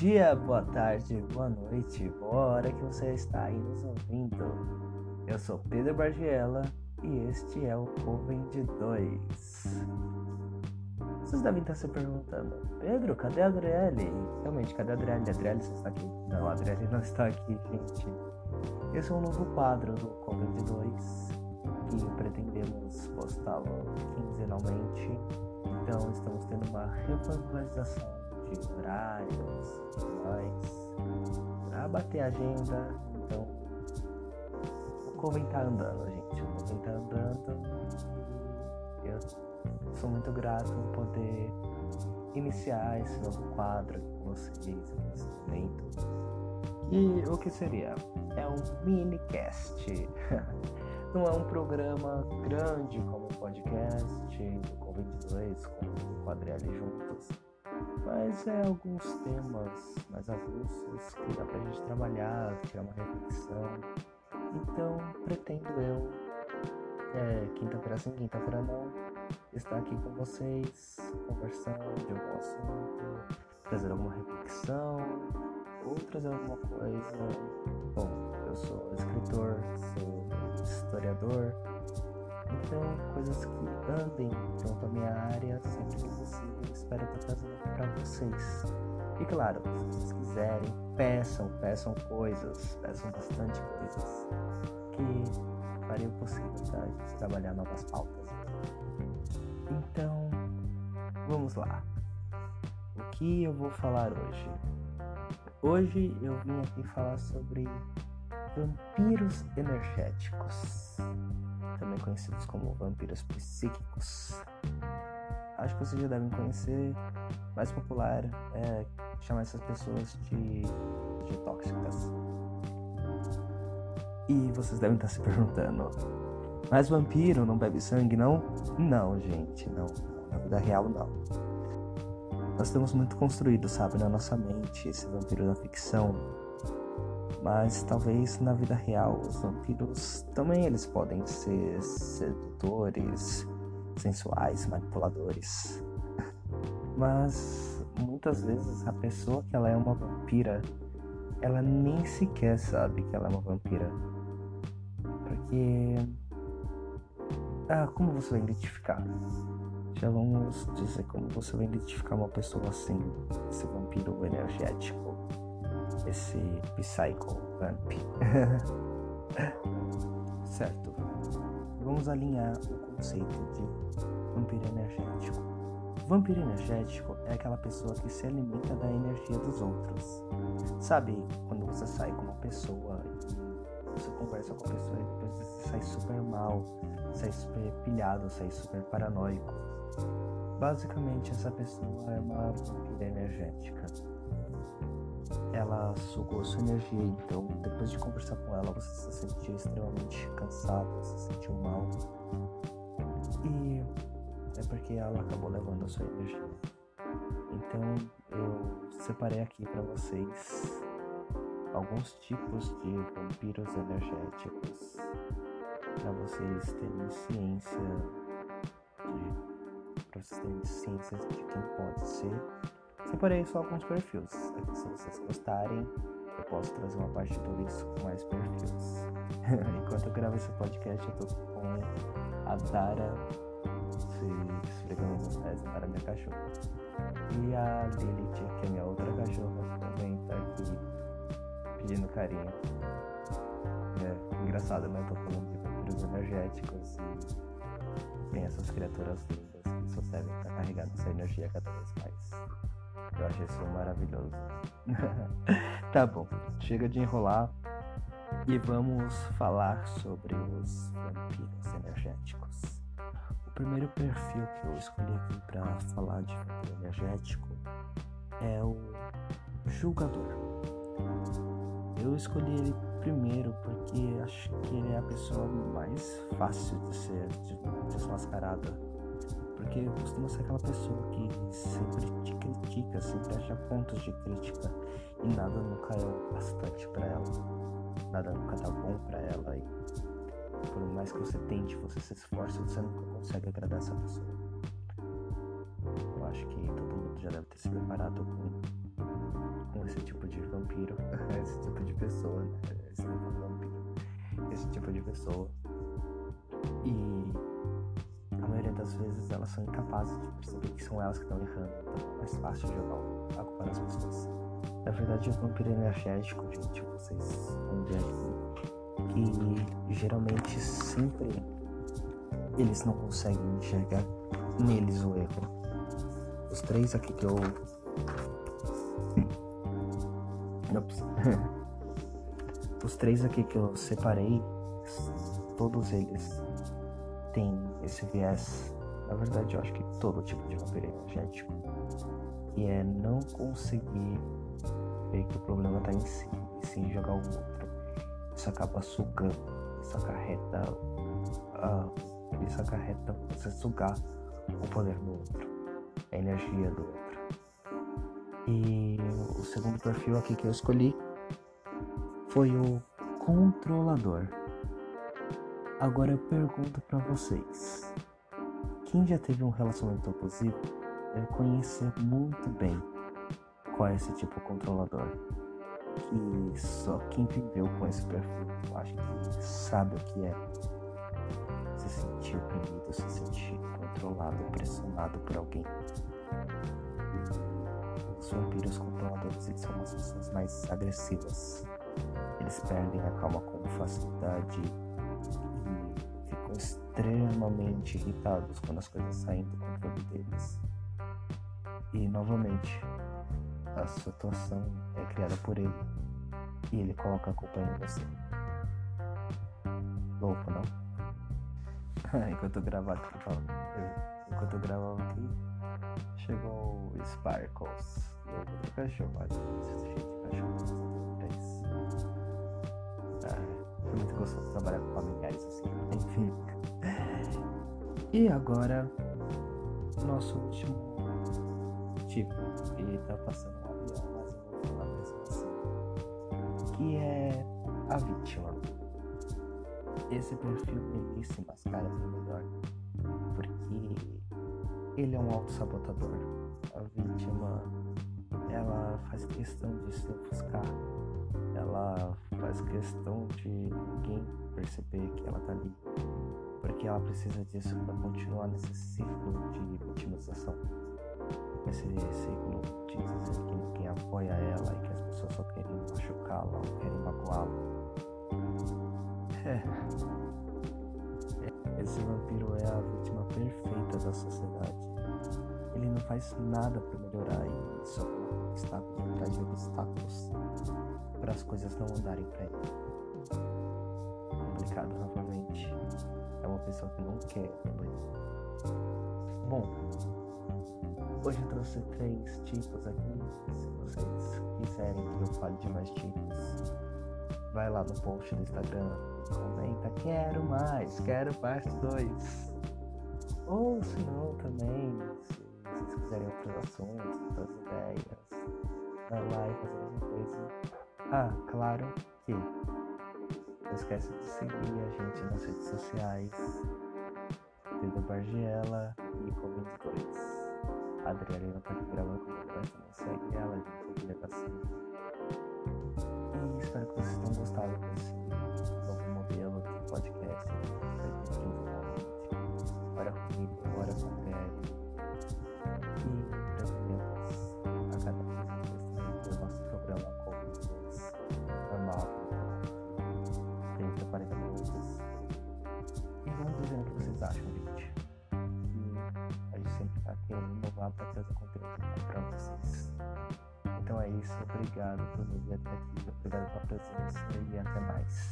dia, boa tarde, boa noite, boa hora que você está aí nos ouvindo. Eu sou Pedro Bargiela e este é o Coven de 2. Vocês devem estar se perguntando, Pedro, cadê a Adriele? Realmente, cadê a Adriele? A Adriele está aqui? Não, a Adriele não está aqui, gente. Esse é um novo quadro do Coven de 2 que pretendemos postá-lo quinzenalmente. Então, estamos tendo uma revangalização de horários e bater a agenda. Então, o Coven tá andando, gente. O Coven tá andando. Eu sou muito grato por poder iniciar esse novo quadro com vocês nesse momento. E o que seria? É um minicast. Não é um programa grande como o podcast do Covid-2 com o Quadrilha juntos mas é alguns temas mais avulsos que dá pra gente trabalhar, tirar uma reflexão. Então pretendo eu, é, quinta-feira sim, quinta-feira não, estar aqui com vocês, conversando de algum assunto, trazer alguma reflexão, ou trazer alguma coisa. Bom, eu sou escritor, sou historiador, então coisas que andem pronto a minha área sempre que possível espero estar trazendo para vocês. E claro, se vocês quiserem, peçam, peçam coisas, peçam bastante coisas que farei o possível para trabalhar novas pautas. Então, vamos lá. O que eu vou falar hoje? Hoje eu vim aqui falar sobre vampiros energéticos, conhecidos como vampiros psíquicos acho que vocês já devem conhecer, mais popular é chamar essas pessoas de, de tóxicas. E vocês devem estar se perguntando, mas vampiro não bebe sangue, não? Não, gente, não. Na vida real, não. Nós temos muito construído, sabe, na nossa mente, esse vampiro da ficção. Mas talvez na vida real, os vampiros também eles podem ser sedutores, sensuais, manipuladores. Mas muitas vezes a pessoa que ela é uma vampira, ela nem sequer sabe que ela é uma vampira. Porque ah, como você vai identificar? Já vamos dizer como você vai identificar uma pessoa assim, esse vampiro energético, esse psycho vamp. certo. Vamos alinhar o conceito de vampiro energético. Vampiro energético é aquela pessoa que se alimenta da energia dos outros. Sabe quando você sai com uma pessoa você conversa com a pessoa e depois você sai super mal, sai super pilhado, sai super paranoico. Basicamente essa pessoa é uma vampira energética. Ela sugou sua energia, então depois de conversar com ela você se sentiu extremamente cansado, você se sentiu mal e é porque ela acabou levando a sua energia. Então eu separei aqui para vocês alguns tipos de vampiros energéticos para vocês terem ciência de para vocês terem ciência de quem pode ser. Separei só alguns perfis. Se vocês gostarem, eu posso trazer uma parte 2 com mais perfis. Enquanto eu gravo esse podcast, eu tô com a Dara se esfregando nos pés, a Dara é minha cachorra. E a Lilith, que é minha outra cachorra, também tá aqui pedindo carinho. É engraçado, né? Eu tô falando de vampiros energéticos e tem essas criaturas lindas que só servem pra carregar nossa energia cada vez mais. Eu acho isso maravilhoso. tá bom, chega de enrolar e vamos falar sobre os vampiros energéticos. O primeiro perfil que eu escolhi aqui para falar de vampiro energético é o julgador. Eu escolhi ele primeiro porque acho que ele é a pessoa mais fácil de ser desmascarada. Porque costuma ser aquela pessoa que sempre te critica, sempre acha pontos de crítica e nada nunca é o bastante para ela nada nunca tá bom para ela e por mais que você tente, você se esforce, você nunca consegue agradar essa pessoa. Eu acho que todo mundo já deve ter se preparado com, com esse tipo de vampiro, esse tipo de pessoa, né? Esse tipo de vampiro, esse tipo de pessoa. Das vezes elas são incapazes de perceber que são elas que estão errando, então é mais fácil jogar a culpa nas pessoas. Na verdade, o vampiro energético, gente, vocês vão ver aqui, que geralmente sempre eles não conseguem enxergar neles o erro. Os três aqui que eu. Ops. Os três aqui que eu separei, todos eles têm esse viés. Na verdade, eu acho que todo tipo de vampiro energético. Que é não conseguir ver que o problema tá em si e sim jogar o outro. Isso acaba sugando, isso acarreta. Uh, isso acarreta você sugar o poder do outro, a energia do outro. E o segundo perfil aqui que eu escolhi foi o controlador. Agora eu pergunto para vocês: quem já teve um relacionamento abusivo deve conhecer muito bem qual é esse tipo controlador. Que só quem viveu com esse perfil, acho que sabe o que é se sentir oprimido, se sentir controlado, pressionado por alguém. Os vampiros controladores eles são as pessoas mais agressivas. Eles perdem a calma com facilidade extremamente irritados quando as coisas saem do controle deles. E novamente, a situação é criada por ele e ele coloca a culpa em você. Louco, não? enquanto eu gravava aqui, enquanto eu gravava aqui, chegou o Sparkles, o outro cachorro, olha, cheio de cachorro, é isso. Ah, foi muito gostoso trabalhar com familiares assim, enfim. E agora, nosso último tipo, e tá passando um avião, mas eu vou falar mesmo assim, que é a vítima esse perfil ele se mascara melhor porque ele é um auto-sabotador. A vítima ela faz questão de se ofuscar, ela faz questão de ninguém perceber que ela tá ali, porque ela precisa disso para continuar nesse ciclo de vitimização, esse ciclo de dizer que ninguém apoia ela e que as pessoas só querem machucá-la ou querem magoá-la. É. Esse vampiro é a vítima perfeita da sociedade. Ele não faz nada para melhorar e só está atrás de obstáculos para as coisas não andarem para ele. Complicado novamente. É uma pessoa que não quer evoluir. Bom, hoje eu trouxe três tipos aqui. Se vocês quiserem que eu fale de mais tipos, vai lá no post do Instagram comenta, quero mais, quero parte 2. Ou se não também, se vocês quiserem outros assuntos, outras ideias, vai lá e fazer a mesma coisa. Ah, claro que não esquece de seguir a gente nas redes sociais. Pedro Bargiela e Covid2. A Adriana aqui gravando comigo, mas também segue ela, gente, assim. E espero que vocês tenham gostado desse vocês acham gente a gente sempre está querendo inovar para trazer conteúdo para vocês então é isso, obrigado por me ver até aqui, obrigado pela presença e até mais.